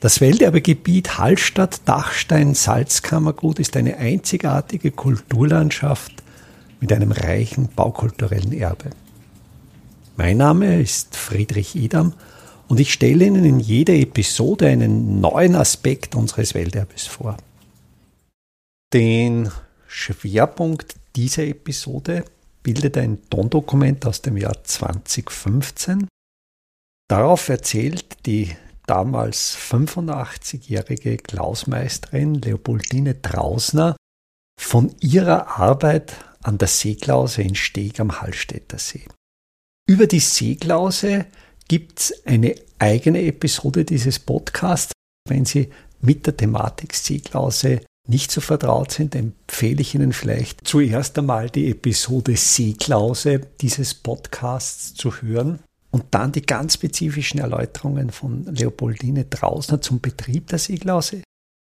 Das Welterbegebiet Hallstatt-Dachstein-Salzkammergut ist eine einzigartige Kulturlandschaft mit einem reichen baukulturellen Erbe. Mein Name ist Friedrich Idam und ich stelle Ihnen in jeder Episode einen neuen Aspekt unseres Welterbes vor. Den Schwerpunkt dieser Episode bildet ein Tondokument aus dem Jahr 2015. Darauf erzählt die damals 85-jährige Klausmeisterin Leopoldine Trausner von ihrer Arbeit an der Seeklause in Steg am Hallstätter See. Über die Seeklause gibt's eine eigene Episode dieses Podcasts. Wenn Sie mit der Thematik Seeklause nicht so vertraut sind, empfehle ich Ihnen vielleicht zuerst einmal die Episode Seeklause dieses Podcasts zu hören und dann die ganz spezifischen Erläuterungen von Leopoldine Trausner zum Betrieb der Seeglause.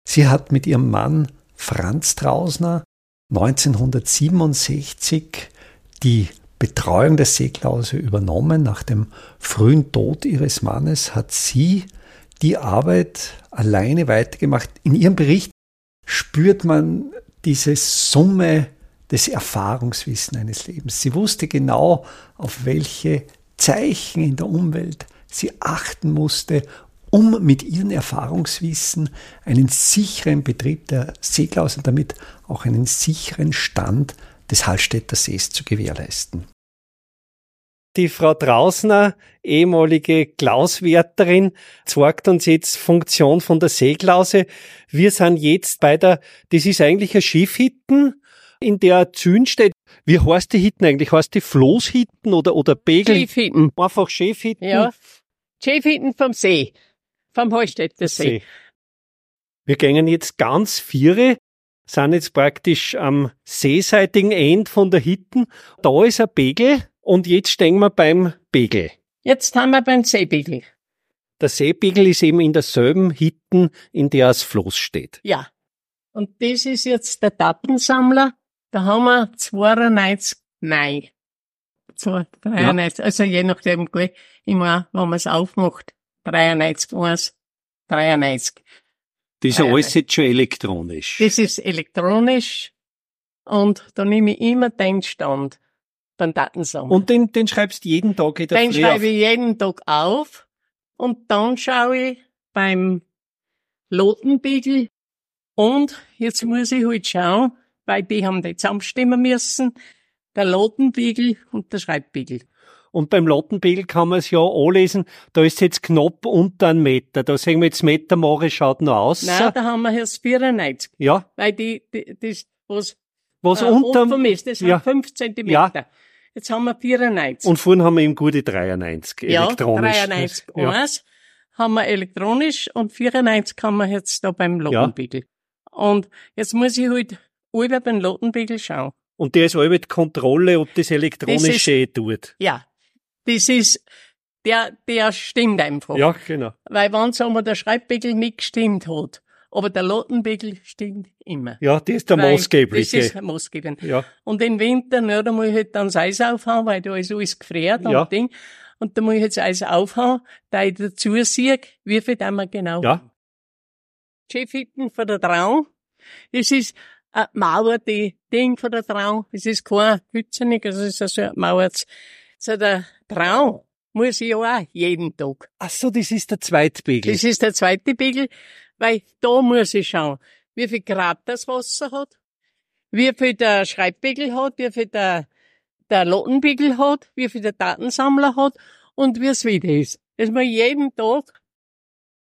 Sie hat mit ihrem Mann Franz Trausner 1967 die Betreuung der Seeglause übernommen. Nach dem frühen Tod ihres Mannes hat sie die Arbeit alleine weitergemacht. In ihrem Bericht spürt man diese Summe des Erfahrungswissen eines Lebens. Sie wusste genau, auf welche Zeichen in der Umwelt sie achten musste, um mit ihrem Erfahrungswissen einen sicheren Betrieb der Seeklaus und damit auch einen sicheren Stand des Hallstätter Sees zu gewährleisten. Die Frau Trausner, ehemalige Klauswärterin, zeigt uns jetzt Funktion von der Seeklause. Wir sind jetzt bei der, das ist eigentlich ein Schiffhitten, in der Zün steht. Wie heißt die Hitten eigentlich? Heißt die Floßhitten oder, oder Begel? Schiffhitten. Einfach Schiffhitten? Ja. Schiffhitten vom See. Vom Hallstätter See. See. Wir gehen jetzt ganz viere, sind jetzt praktisch am seeseitigen End von der Hitten. Da ist ein Begel und jetzt stehen wir beim Begel. Jetzt haben wir beim Seebegel. Der Seebegel ist eben in derselben Hitten, in der das Floß steht. Ja. Und das ist jetzt der Datensammler. Da haben wir 92 Nein. 93, ja. also je nachdem, immer, wenn man es aufmacht. 93, 1, 93. Das ist ja alles jetzt schon elektronisch. Das ist elektronisch. Und da nehme ich immer den Stand beim Datensammler. Und den, den schreibst du jeden Tag in der Den Früh schreibe ich jeden Tag auf. Und dann schaue ich beim Lotenbiegel. Und jetzt muss ich halt schauen, weil die haben die zusammenstimmen müssen. Der Lotenbiegel und der Schreibbiegel. Und beim Lottenbiegel kann man es ja anlesen, da ist jetzt knapp unter einem Meter. Da sehen wir jetzt Metermare schaut noch aus. Nein, da haben wir jetzt 94. Ja. Weil die, die das, was, was äh, unter ist, das ja. sind 5 Zentimeter. Ja. Jetzt haben wir 94. Und vorhin haben wir eben gute 93 ja, elektronisch. 93 ja. 1 haben wir elektronisch und 94 haben wir jetzt da beim Lotenbiegel. Ja. Und jetzt muss ich halt über beim Lotenbiegel schauen. Und der ist alle die Kontrolle, ob das elektronische das ist, tut. Ja. Das ist, der, der stimmt einfach. Ja, genau. Weil wenn, sagen wir, der Schreibbiegel nicht gestimmt hat, aber der Lotenbiegel stimmt immer. Ja, das ist der maßgebliche. Das ist maßgebend. Ja. Und im Winter, ne, da muss ich halt dann das Eis aufhauen, weil da ist alles gefriert ja. und Ding. Und da muss ich jetzt Eis aufhauen, da ich dazu sehe, wie viel da wir genau Ja. Chefhitten von der Trau. Das ist eine Mauer, die Ding von der Trau. Das ist kein Hützenig, also es ist also eine Mauer. So der Trau muss ich ja auch jeden Tag. Ach so, das ist der zweite Begel. Das ist der zweite Begel. Weil da muss ich schauen, wie viel Grad das Wasser hat, wie viel der Schreibbegel hat, wie viel der, der Lottenbegel hat, wie viel der Datensammler hat und wie es wieder ist. Das muss jeden Tag.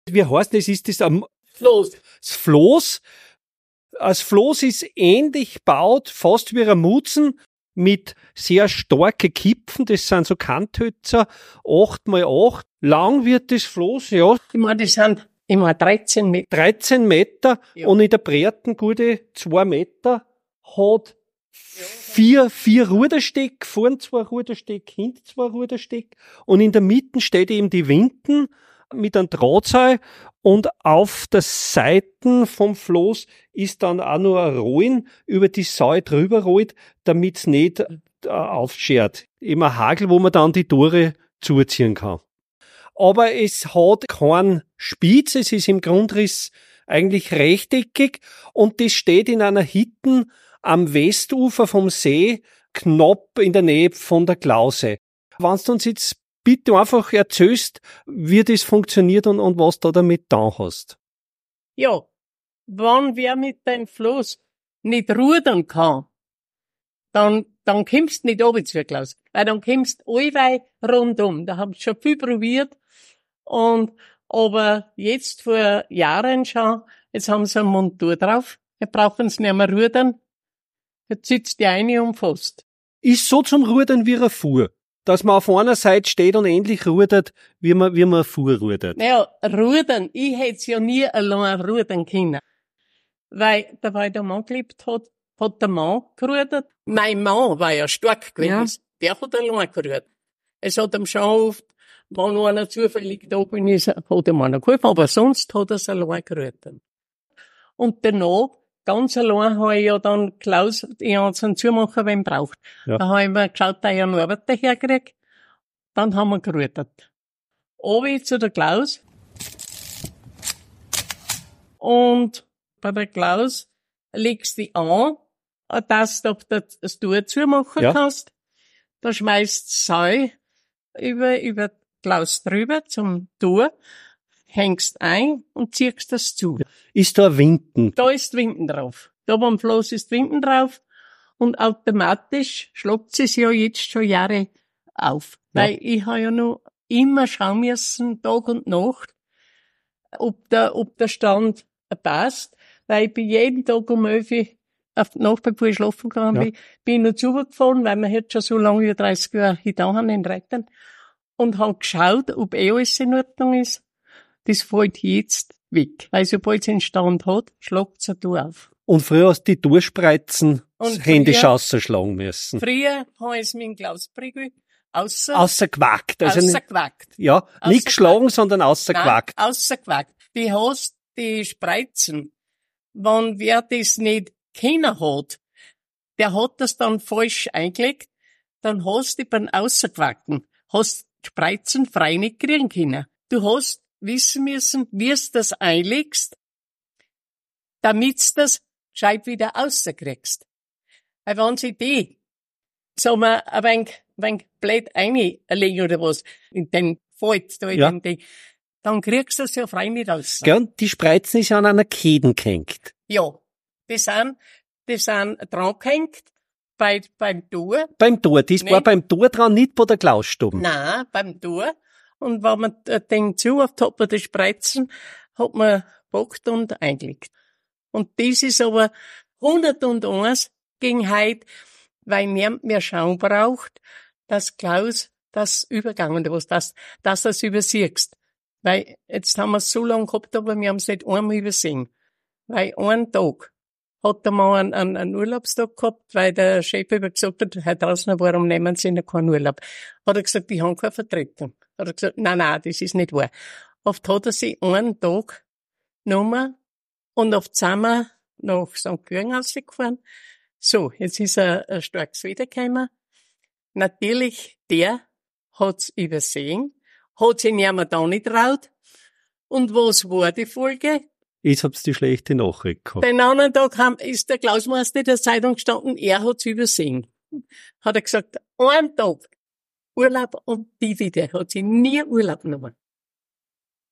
Wie heißt das? Ist das am Floß? Das Floß. Das Floß ist ähnlich baut, fast wie ein Mutzen, mit sehr starke Kipfen, das sind so Kanthölzer, acht mal acht. Lang wird das Floß, ja. Ich meine, das sind Immer 13 Meter. 13 Meter ja. und in der Breiten gute zwei Meter hat vier, vier Rudersteck, vorn zwei Rudersteck, hinten zwei Rudersteck und in der Mitte steht eben die Winden mit einem Drahtseil und auf der Seiten vom Floß ist dann auch noch ein Rollen über die Seil drüber rollt, damit's nicht äh, aufschert. Ein Hagel, wo man dann die Tore zuziehen kann. aber es hat keinen Spitz, es ist im Grundriss eigentlich rechteckig und das steht in einer Hitten am Westufer vom See, knapp in der Nähe von der Klause. Wenn du uns jetzt bitte einfach erzählst, wie das funktioniert und, und was du damit da hast. Ja, wenn wer mit dem Fluss nicht rudern kann, dann, dann kommst du nicht oben zu Klaus. Weil dann kommst du allweil rundum. Da haben sie schon viel probiert. Und, aber jetzt vor Jahren schon, jetzt haben sie eine Montur drauf. Wir brauchen es nicht mehr rudern. Jetzt sitzt die eine und fast. Ist so zum Rudern wie ein Fuhr. Dass man auf einer Seite steht und endlich rudert, wie man, wie man Fuhr rudert. Naja, rudern. Ich hätte ja nie allein rudern können. Weil, da weil der Mann gelebt hat, hat der Mann gerudert. Mein Mann war ja stark gewesen. Ja. Der hat allein gerudert. Es hat ihm schon oft, wenn einer zufällig da bin, ist, hat er mir noch geholfen, aber sonst hat er es allein gerudert. Und danach, ganz allein habe ich ja dann Klaus, habe einen Zumacher, wenn braucht. Ja. Da habe ich mir geschaut, dass ich einen Arbeiter herkriege. Dann haben wir gerudert. Obi zu der Klaus. Und bei der Klaus legst du an, dass du das Tour zumachen ja. kannst. Da schmeißt Sau über, über Klaus drüber zum Tour, hängst ein und ziehst das zu. Ist da Winden? Da ist Winden drauf. Da beim Floß ist Winden drauf und automatisch schluckt es ja jetzt schon Jahre auf. Ja. Weil ich habe ja noch immer schauen müssen, Tag und Nacht, ob der, ob der Stand passt weil ich bin jeden Tag um 11 Uhr auf die Nacht, bevor ich schlafen gegangen ja. bin, bin ich noch zugefahren, weil wir jetzt schon so lange wie 30 Jahre hier da haben in Retten und habe geschaut, ob eh alles in Ordnung ist. Das fällt jetzt weg. Weil sobald es einen Stand hat, schlagt es eine auf. Und früher hast du die Durchspreizen händisch ausschlagen müssen. Früher habe ich es mit dem Klausprügel außer, außergewackt. Also außergewackt. Ja, nicht geschlagen, sondern außergewackt. Nein, außergewackt. Die hast die Spreizen wenn wer das nicht kennen hat, der hat das dann falsch eingelegt, dann hast du beim Außerquacken, hast Spreizen frei nicht kriegen können. Du hast wissen müssen, wie du das einlegst, damit du das gescheit wieder außerkriegst. Weil wenn sie die, sagen wir, ein wenig, ein wenig blöd einlegen oder was, in den Falt, da in ja. den, dann kriegst du es ja frei nicht aus. Gell, die Spreizen ist an einer Keden gehängt. Ja, die sind, die sind dran gehängt bei, beim Tor. Beim Tor, das war beim Tor dran, nicht bei der Klausstube. Nein, beim Tor. Und wenn man den zu auf hat man die Spreizen, hat man gepackt und eingelegt. Und das ist aber 101 gegen heute, weil niemand mehr Schaum braucht, dass Klaus das übergangen, was das, dass das übersiehst. Weil jetzt haben wir es so lange gehabt, aber wir haben es nicht einmal übersehen. Weil einen Tag hat der Mann einen, einen Urlaubstag gehabt, weil der Chef über gesagt hat, Herr Draußen, warum nehmen Sie denn keinen Urlaub? Hat er gesagt, ich habe keine Vertretung. Hat er gesagt, nein, nein, das ist nicht wahr. Oft hat er sich einen Tag genommen und oft sind wir nach St. Jürgen rausgefahren. So, jetzt ist er ein starkes Wiedergekommen. Natürlich, der hat's übersehen hat sich niemand da nicht traut. Und was war die Folge? Jetzt hab's die schlechte Nachricht gehabt. Den anderen Tag ist der Klausmeister der Zeitung gestanden, er hat's übersehen. Hat er gesagt, einen Tag Urlaub und die wieder, hat sie nie Urlaub genommen.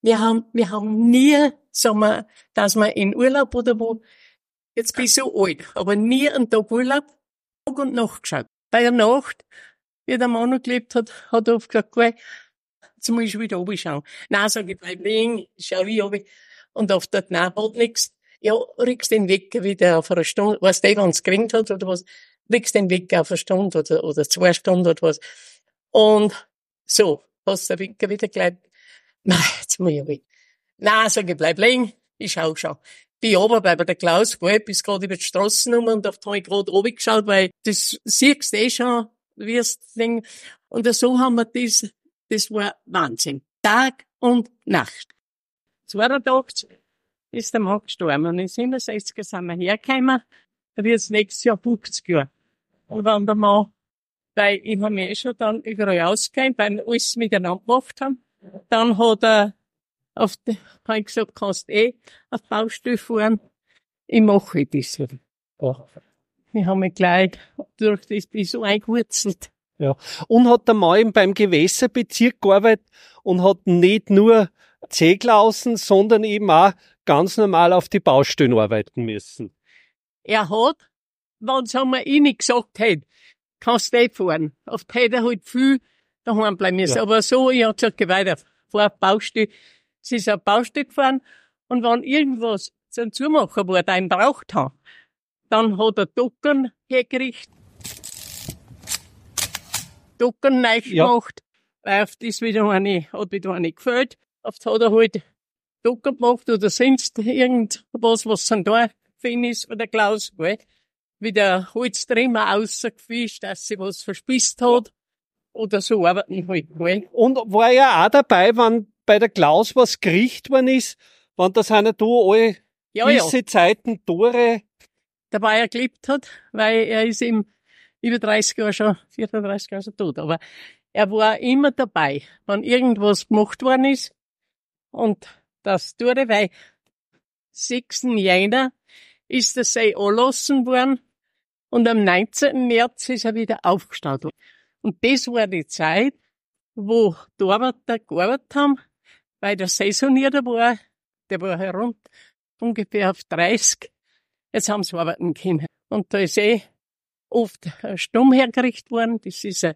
Wir haben, wir haben nie, sagen wir, dass wir in Urlaub oder wo, jetzt ich so alt, aber nie einen Tag Urlaub, Tag und Nacht geschaut. Bei der Nacht, wie der Mann noch gelebt hat, hat er oft gesagt, Jetzt muss ich wieder oben schauen. Nein, sag ich, bleib liegen, schau ich oben. Und auf dort, nein, halt nix. Ja, rückst den Weg wieder auf eine Stunde, was der, wenn's geringt hat oder was, rückst den Weg auf eine Stunde oder, oder zwei Stunden oder was. Und so, hast der Weg wieder gleich, nein, jetzt muss ich oben. Nein, sag ich, bleib liegen, ich schau schon. Bin oben bei der Klaus, gell, bis gerade über die Straßen rum und auf habe ich gerade oben geschaut, weil das siehst du eh schon, es Ding. Und so haben wir das das war Wahnsinn. Tag und Nacht. 82 ist der Mann gestorben und in 67 sind wir hergekommen. Da wird es nächstes Jahr 50 Jahre. Und wenn der Mann, weil ich habe mich eh schon dann überall ausgegeben, weil wir alles miteinander gemacht haben. dann hat er auf die, hab ich gesagt, kannst eh auf Baustelle fahren. Ich mache das. Ja. Ich habe mich gleich durch das bin so eingewurzelt. Ja. Und hat der Mann beim Gewässerbezirk gearbeitet und hat nicht nur Zeglausen, sondern eben auch ganz normal auf die Baustellen arbeiten müssen. Er hat, wenn es einmal ich nicht gesagt hätte, kannst du fahren. Oft hätte er halt viel daheim bleiben müssen. Ja. Aber so, ich hab gesagt, geh weiter, fahr auf Baustelle. Sie ist auf Baustelle gefahren und wenn irgendwas zum Zumachen war, der ihn braucht hat, dann hat er Ducken hergerichtet, Ducken neu Ja. gemacht, weil auf das wieder eine, hat wieder eine gefällt. Oft hat er halt Ducken gemacht oder sonst irgendwas, was dann da gefallen ist von der Klaus, gell? Wie der Holztrimmer rausgefischt, dass sie was verspießt hat. Oder so arbeiten halt, gell? Und war ja auch dabei, wenn bei der Klaus was gerichtet worden ist, wenn das einer da alle Ja, ja. gewisse Zeiten Tore, dabei er gelebt hat, weil er ist ihm über 30 Jahre schon, 34 Jahre schon tot. Aber er war immer dabei, wenn irgendwas gemacht worden ist. Und das er, weil 6. Jänner ist der See anlassen worden und am 19. März ist er wieder aufgestaut worden. Und das war die Zeit, wo die Arbeiter gearbeitet haben, weil der Saisonierter war, der war herund ungefähr auf 30. Jetzt haben sie arbeiten können. Und da ist eh oft Stumm hergerichtet worden. Das ist ein,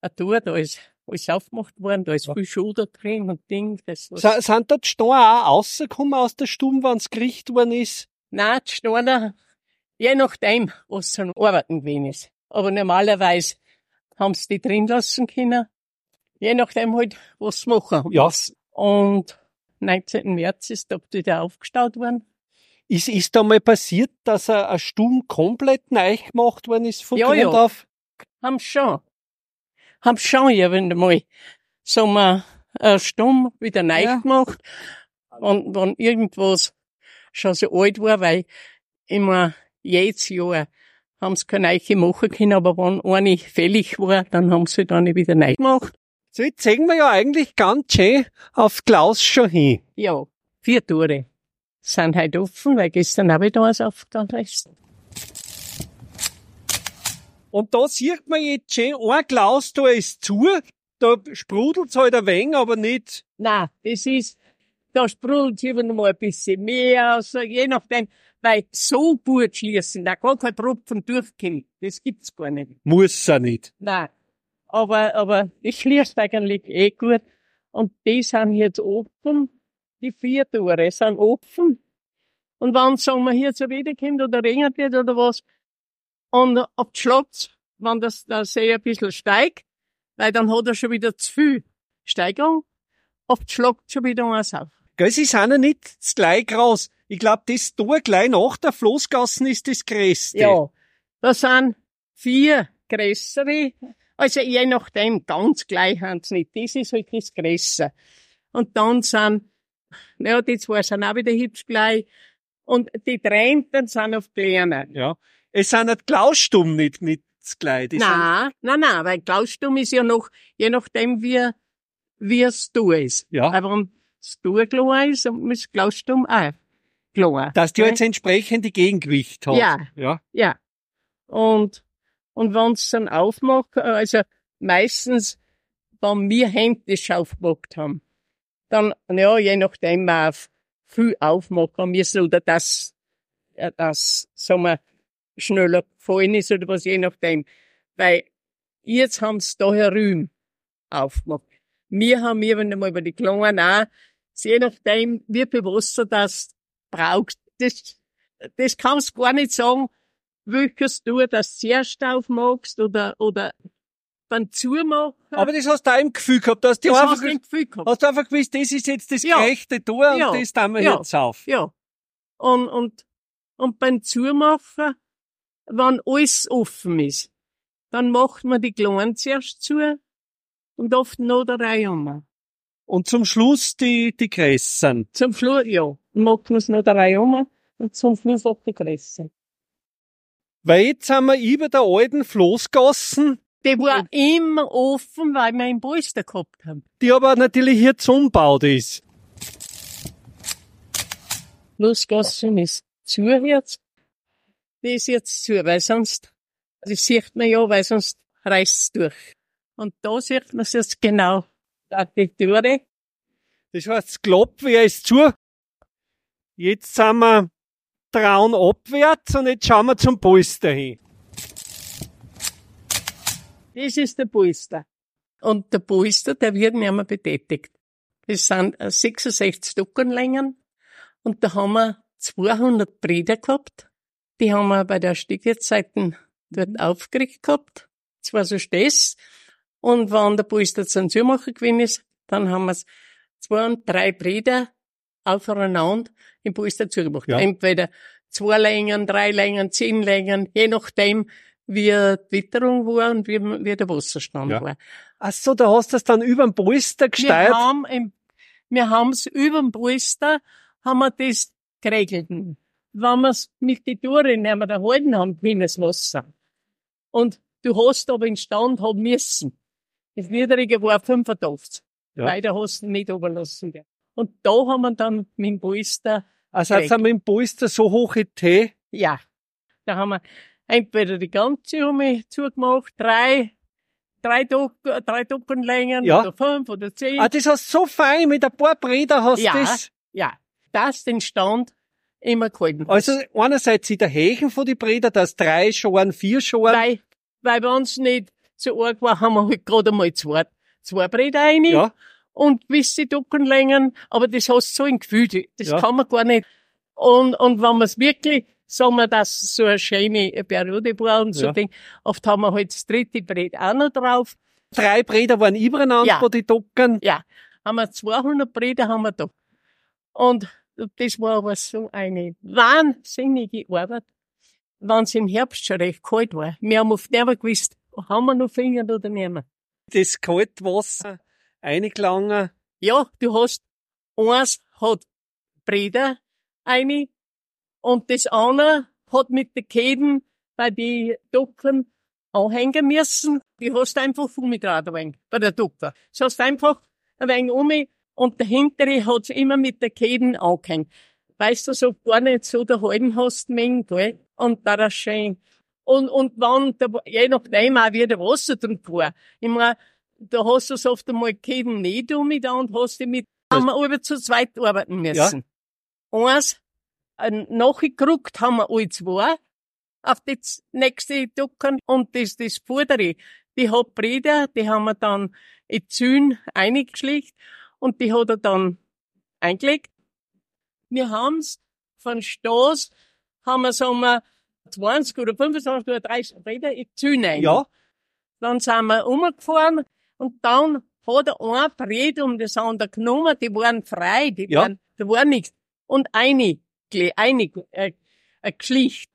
ein Tor, da ist alles aufgemacht worden, da ist viel Schuder drin und Ding. Das was Sa- sind dort Steine auch rausgekommen aus der Stube, wenn's gerichtet worden ist? Nein, die Steine, je nachdem, was zum Arbeiten gewesen ist. Aber normalerweise haben sie die drin lassen können. Je nachdem halt, was sie machen. Ja. Und 19. März ist da wieder aufgestaut worden. Ist, ist da mal passiert, dass ein, ein Stumm komplett neu gemacht worden ist von Ja, Grund ja. auf? Haben schon. Haben schon irgendwann mal, sagen wir, äh, stumm wieder neu Ja. gemacht. Und wenn irgendwas schon so alt war, weil immer jedes Jahr haben sie keine Eiche machen können, aber wenn eine fällig war, dann haben sie dann wieder neu gemacht. So, jetzt sehen wir ja eigentlich ganz schön auf Klaus schon hin. Ja, vier Tore sind heute offen, weil gestern habe ich da was aufgetan. Und da sieht man jetzt schön, ein Klaus da ist zu, da sprudelt's halt ein wenig, aber nicht. Nein, das ist, da sprudelt immer noch mal ein bisschen mehr, also je nachdem, weil so gut schließen, da gar kein Tropfen durchkommt, das gibt's gar nicht. Muss er nicht. Nein. Aber, aber das schließt eigentlich eh gut. Und die sind jetzt offen, die vier Tore sind offen. Und wenn, sagen wir, hier zu wiederkommt oder regnet wird oder was, und auf die Schlotz, wenn das, der See ein bisschen steigt, weil dann hat er schon wieder zu viel Steigung, auf die Schlotz schon wieder eins auf. Gell, sie sind ja nicht das gleich groß. Ich glaub, das Tor gleich nach der Floßgassen ist das größte. Ja. Da sind vier größere, also je nachdem, ganz gleich haben sie nicht. Das ist halt das Größere. Und dann sind, ja, die zwei sind auch wieder hübsch gleich. Und die Tränten sind auf kleiner. Ja. Es sind nicht Klausstumm nicht. Die sind- Nein, nein, nein, weil Klausstumm ist ja noch, je nachdem, wie, wie es du ist. Ja. Aber wenn das du klar ist, dann ist Klausstumm auch klar. Dass die jetzt entsprechende Gegengewicht hat. Ja. Ja. Ja. Und, und wenn's dann aufmacht, also meistens, wenn wir händisch aufgemacht haben, dann, ja, je nachdem, wir auf viel aufmachen müssen oder das, äh, das, sagen wir, schneller gefallen ist oder was, je nachdem. Weil jetzt haben's da herüben aufgemacht. Wir haben irgendwann mal über die Kleinen auch, je nachdem, wie Wasser das braucht, das, das kannst du gar nicht sagen, welches du das zuerst aufmachst oder, oder beim Zumachen. Aber das hast du auch im Gefühl gehabt, dass das einfach, hast du im Gefühl gehabt. hast du einfach gewusst, das ist jetzt das Ja. gerechte Tor Ja. und das tun wir Ja. jetzt auf. Ja. Und, und, und beim Zumachen, wenn alles offen ist, dann macht man die Kleinen zuerst zu und oft noch der Reihe um. Und zum Schluss die, die Gräsern. Zum Schluss, ja, macht man es noch der Reihe um und zum Schluss auch die Gräser. Weil jetzt sind wir über der alten Floßgassen Die war immer offen, weil wir einen Polster gehabt haben. Die aber natürlich hier zumbaut ist. Losgassen ist zu jetzt. Die ist jetzt zu, weil sonst, das sieht man ja, weil sonst reißt's durch. Und da sieht man es jetzt genau. Da die Türe. Das heißt, das Kloppwehr ist zu. Jetzt sind wir trauen abwärts und jetzt schauen wir zum Polster hin. Das ist der Polster. Und der Polster, der wird nicht mehr betätigt. Das sind 66 Stockenlängen. Und da haben wir 200 Breder gehabt. Die haben wir bei der Stiegezeiten dort aufgeregt gehabt. Das war so Stess. Und wenn der Polster zum Zumacher gewesen ist, dann haben wir zwei und drei Breder aufeinander im Polster zugemacht. Ja. Entweder zwei Längen, drei Längen, zehn Längen, je nachdem, wie die Witterung war und wie, wie der Wasserstand Ja. war. Ach so, da hast du das dann über den Polster Wir gesteuert. haben im, wir haben's überm Polster, haben wir das geregelt. Wenn wir's mit die Tore nicht mehr erhalten haben, das Wasser. Und du hast aber in Stand haben müssen. Das Niedrige war 85. Ja. Weiter hast du nicht oberlassen. Und da haben wir dann mit dem Polster, Also haben wir im Polster so hohe Tee. ja, da haben wir entweder die ganze Hume zugemacht, drei, drei, Dock, drei Dockenlängen Ja. oder fünf oder zehn. Ah, das hast du so fein mit ein paar Breder hast Ja. das. Ja, das den Stand immer gehalten. Also einerseits in der Hechen von die Breder, dass drei Schoren, vier Schoren. weil, weil bei uns nicht so arg war, haben wir halt gerade einmal zwei, zwei Bretter rein. Ja. Und gewisse Dockenlängen, aber das hast du so ein Gefühl, das Ja. kann man gar nicht. Und, und wenn man es wirklich, sagen wir, dass so eine schöne Periode war und so Ja. Ding, oft haben wir halt das dritte Brett auch noch drauf. Drei Breder waren übereinander, Ja. wo die Docken. Ja, haben wir 200 Bretter haben wir da. Und das war aber so eine wahnsinnige Arbeit, wenn es im Herbst schon recht kalt war. Wir haben oft nicht gewusst, haben wir noch Finger oder nicht mehr. Das Kaltwasser eingelangen. Ja, du hast, eins hat Breder eine und das andere hat mit den Käden bei die Docken anhängen müssen. Die hast einfach um ein wenig, bei der Docke. Das hast einfach ein wenig und der hintere hat's immer mit den Käden angehängt. Weißt du, so gar nicht so daheim hast, Meng, gell? Und da das schön. Und, und wenn, der, je nachdem auch wie der Wasser drin war. Ich mein, da hast du so oft einmal Käden nicht um da und hast die mit, haben wir alle zu zweit arbeiten müssen. Eins, äh, nachgeguckt haben wir alle zwei auf z- nächste Ducken und das, das Vordere, die hat Breder, die haben wir dann in Zühn eingeschlicht und die hat er dann eingelegt. Wir haben's von Stoß, haben wir, sagen wir, 20 oder 25 oder 30 Breder in Zühn ein. Ja. Dann sind wir umgefahren und dann hat er ein Brett um das andere genommen, die waren frei, die Ja. waren, da war nichts. Und eine, eine, äh, äh, geschlicht.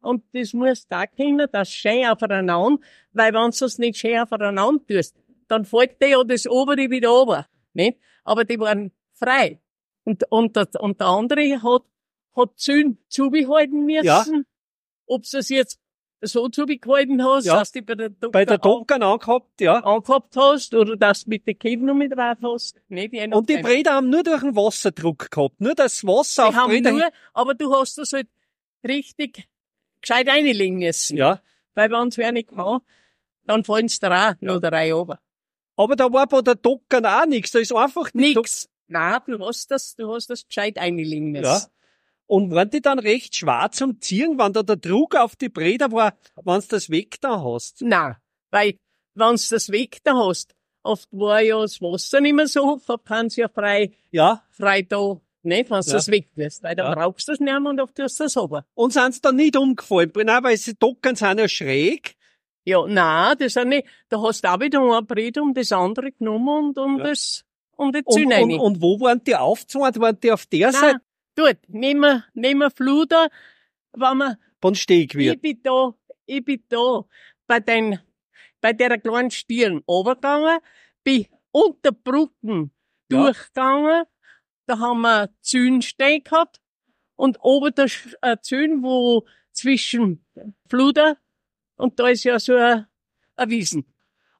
Und das muss da können, das schön aufeinander, weil wenn du das nicht schön aufeinander tust, dann fällt dir ja das obere wieder runter, nicht? Aber die waren frei. Und, und, der, und der andere hat, hat Zühn zubehalten müssen. Ja. Ob du es jetzt so zubehalten hast, Ja. dass die bei der Doktor Bei der Docken angehabt, ja. angehabt hast oder dass du mit den Kindern noch mit drauf hast. Nicht, je Und die. Breder haben nur durch den Wasserdruck gehabt. Nur das Wasser Die auf haben Breder. nur, aber du hast das halt richtig gescheit reinlegen müssen. ja. Weil wenn es wer nicht kann, dann fallen sie da auch noch der Reihe runter. Aber da war bei der Docken auch nichts. Da ist einfach Nix. Nein, du hast das, du hast das gescheit einlegen müssen. Ja. Und waren die dann recht schwer zum Ziehen, wenn da der Druck auf die Breder war, wenn du das weg da hast? Nein, weil, wenn du das weg da hast, oft war ja das Wasser nicht mehr so da du ja frei, Ja. frei da, nicht, wenn du Ja. das weg wirst, weil dann Ja. brauchst du das nicht mehr und oft tust du das runter. Und sind sie dann nicht umgefallen? Nein, weil die Docken sind ja schräg. Ja, nein, das ist nicht, da hast du auch wieder ein Brett um das andere genommen und um Ja. das, um die Und, Züne und, und wo waren die aufgezählt? Waren die auf der Seite? Nein, dort, nehmen wir, nehmen wir Fluder, wenn wir, Von Steg ich wird. bin da, ich bin da, bei den, bei der kleinen Stirn runtergegangen, bin unter Brücken Ja. durchgegangen, da haben wir Zühn stehen gehabt, und oben der äh, Zühn, wo zwischen Fluder, und da ist ja so ein, ein Wiesen.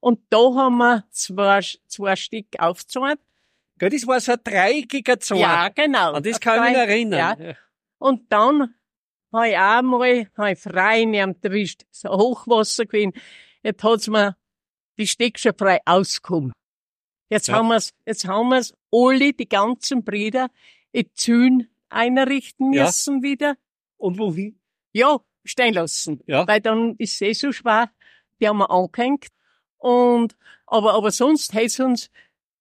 Und da haben wir zwei, zwei Stück aufgezogen. Gell, das war so ein dreieckiger Zorn. Ja, genau. An das kann ich mich erinnern. Ja. Und dann habe ich auch mal, habe ich frei nehmt erwischt, so Hochwasser gewesen. Jetzt hat's mir die Steck schon frei ausgekommen. Jetzt Ja. haben wir's, jetzt haben wir's alle, die ganzen Brüder, in Zün einrichten Ja. müssen wieder. Und wohin? Ja, stehen lassen. Ja. Weil dann ist es eh so schwer. Die haben wir angehängt. Und, aber, aber sonst hätte uns,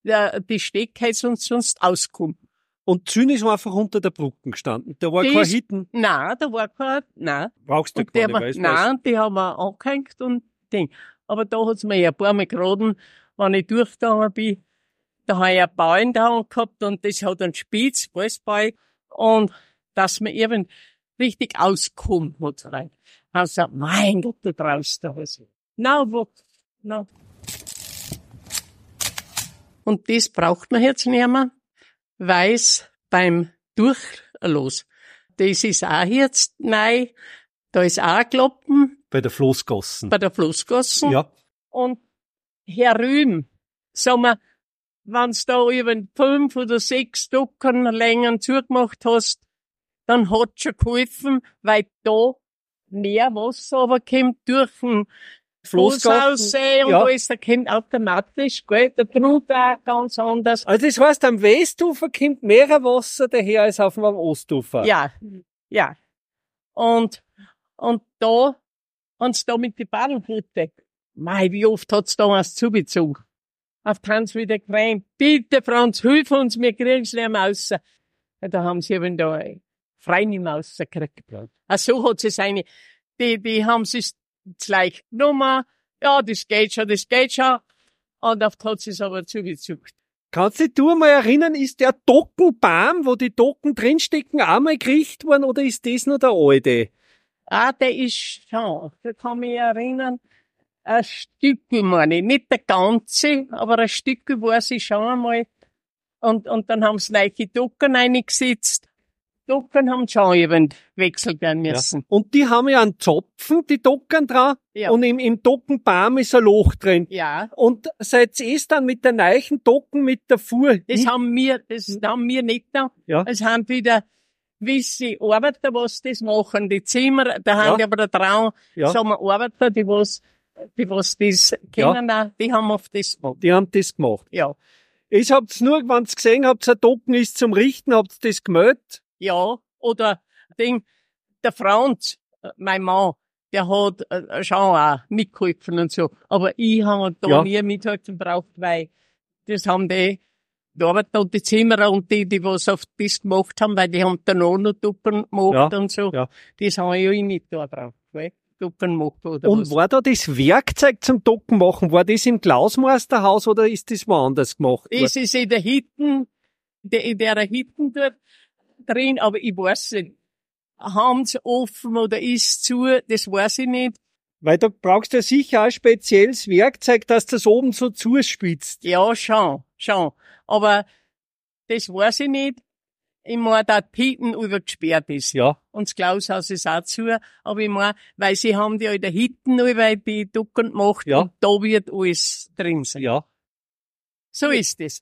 der, die Steck hätte uns sonst ausgekommen. Und Zün ist einfach unter der Brücke gestanden. Da war Die kein ist- Hitten. Nein, da war kein, nein. Brauchst du Und die gar nicht, wir- weißt du? nein, die haben wir angehängt und Ding. Aber da hat's mir ja ein paar Mal geraten, wenn ich durchgegangen bin. Da habe ich einen Bau in der Hand gehabt und das hat einen Spitz, Weißbau. Und dass man eben richtig auskommt, hat rein. Gesagt, mein Gott, da draußen, da was. Na, wo, na. Und das braucht man jetzt nicht mehr, weil's beim Durchlos, das ist auch jetzt neu, da ist auch Kloppen Bei der Floßgassen. bei der Flussgasse. Ja. Und herüben, sagen wir, wenn's da über fünf oder sechs Ducken Längen zugemacht hast, dann hat schon geholfen, weil da mehr Wasser aber kommt durch den. Flussaussee und ja. da ist der kommt automatisch, gell, der Trug auch ganz anders. Also das heißt, am Westufer kommt mehr Wasser daher als auf dem Ostufer. Ja, ja. Und, und da, haben's da mit die Badelhütte. Mei, wie oft hat's da was zugezogen? Auf die Hans wieder geweint. Bitte, Franz, hilf uns, wir kriegen's nicht mehr raus. Ja, Da haben sie eben da äh, frei nicht mehr rausgekriegt. Ach so hat sie seine, die, die haben sich gleich genommen. Ja, das geht schon, das geht schon. Und oft hat sie es aber zugezogen. Kannst du dich du mal erinnern, ist der Dockenbaum, wo die Docken drinstecken, einmal gekriegt worden oder ist das nur der alte? Ah, der ist schon, da kann mich erinnern, ein Stück, meine ich, nicht der ganze, aber ein Stück weiß ich schon einmal. Und, und dann haben sie neue Ducken eingesetzt. Ducken haben schon eben gewechselt werden müssen. Und die haben ja einen Zopfen, die Docken dran, Ja. und im, im Dockenbaum ist ein Loch drin. Ja, Und seit es dann mit der neichen Docken mit der Fuhr. das haben wir, das haben wir nicht da. Ja. Es haben wieder gewisse Arbeiter, was das machen. Die Zimmer, da haben Ja. die aber da dran, Ja. sagen wir Arbeiter, die was, die was das kennen, auch, die haben auf das gemacht. Die haben das gemacht. Ja. Ich hab's nur, wenn's gesehen habt, ein Docken ist zum Richten, habt das gemeldet. Ja, oder Ding, der Franz, äh, mein Mann, der hat äh, schon auch mitgeholfen und so. Aber ich habe da Ja. nie mithelfen braucht, weil das haben die, die Arbeiter und die Zimmerer und die, die was auf das gemacht haben, weil die haben dann auch noch Duppen gemacht Ja, und so. ja. Das habe ich ja nicht da braucht, weil Duppen gemacht oder Und was. war da das Werkzeug zum Docken machen, war das im Klausmeisterhaus oder ist das woanders gemacht? Das ist in der Hitten, in der Hitten dort drin, aber ich weiß nicht. Haben sie offen oder ist zu, das weiß ich nicht. Weil da brauchst du ja sicher ein spezielles Werkzeug, dass das oben so zuspitzt. Ja, schon, schon. Aber das weiß ich nicht. Ich meine, da die Hitten übergesperrt ist. Ja. Und das Klaushaus ist auch zu. Aber ich meine, weil sie haben in der Hitten über die Ducken gemacht Ja. und da wird alles drin sein. Ja. So ist es.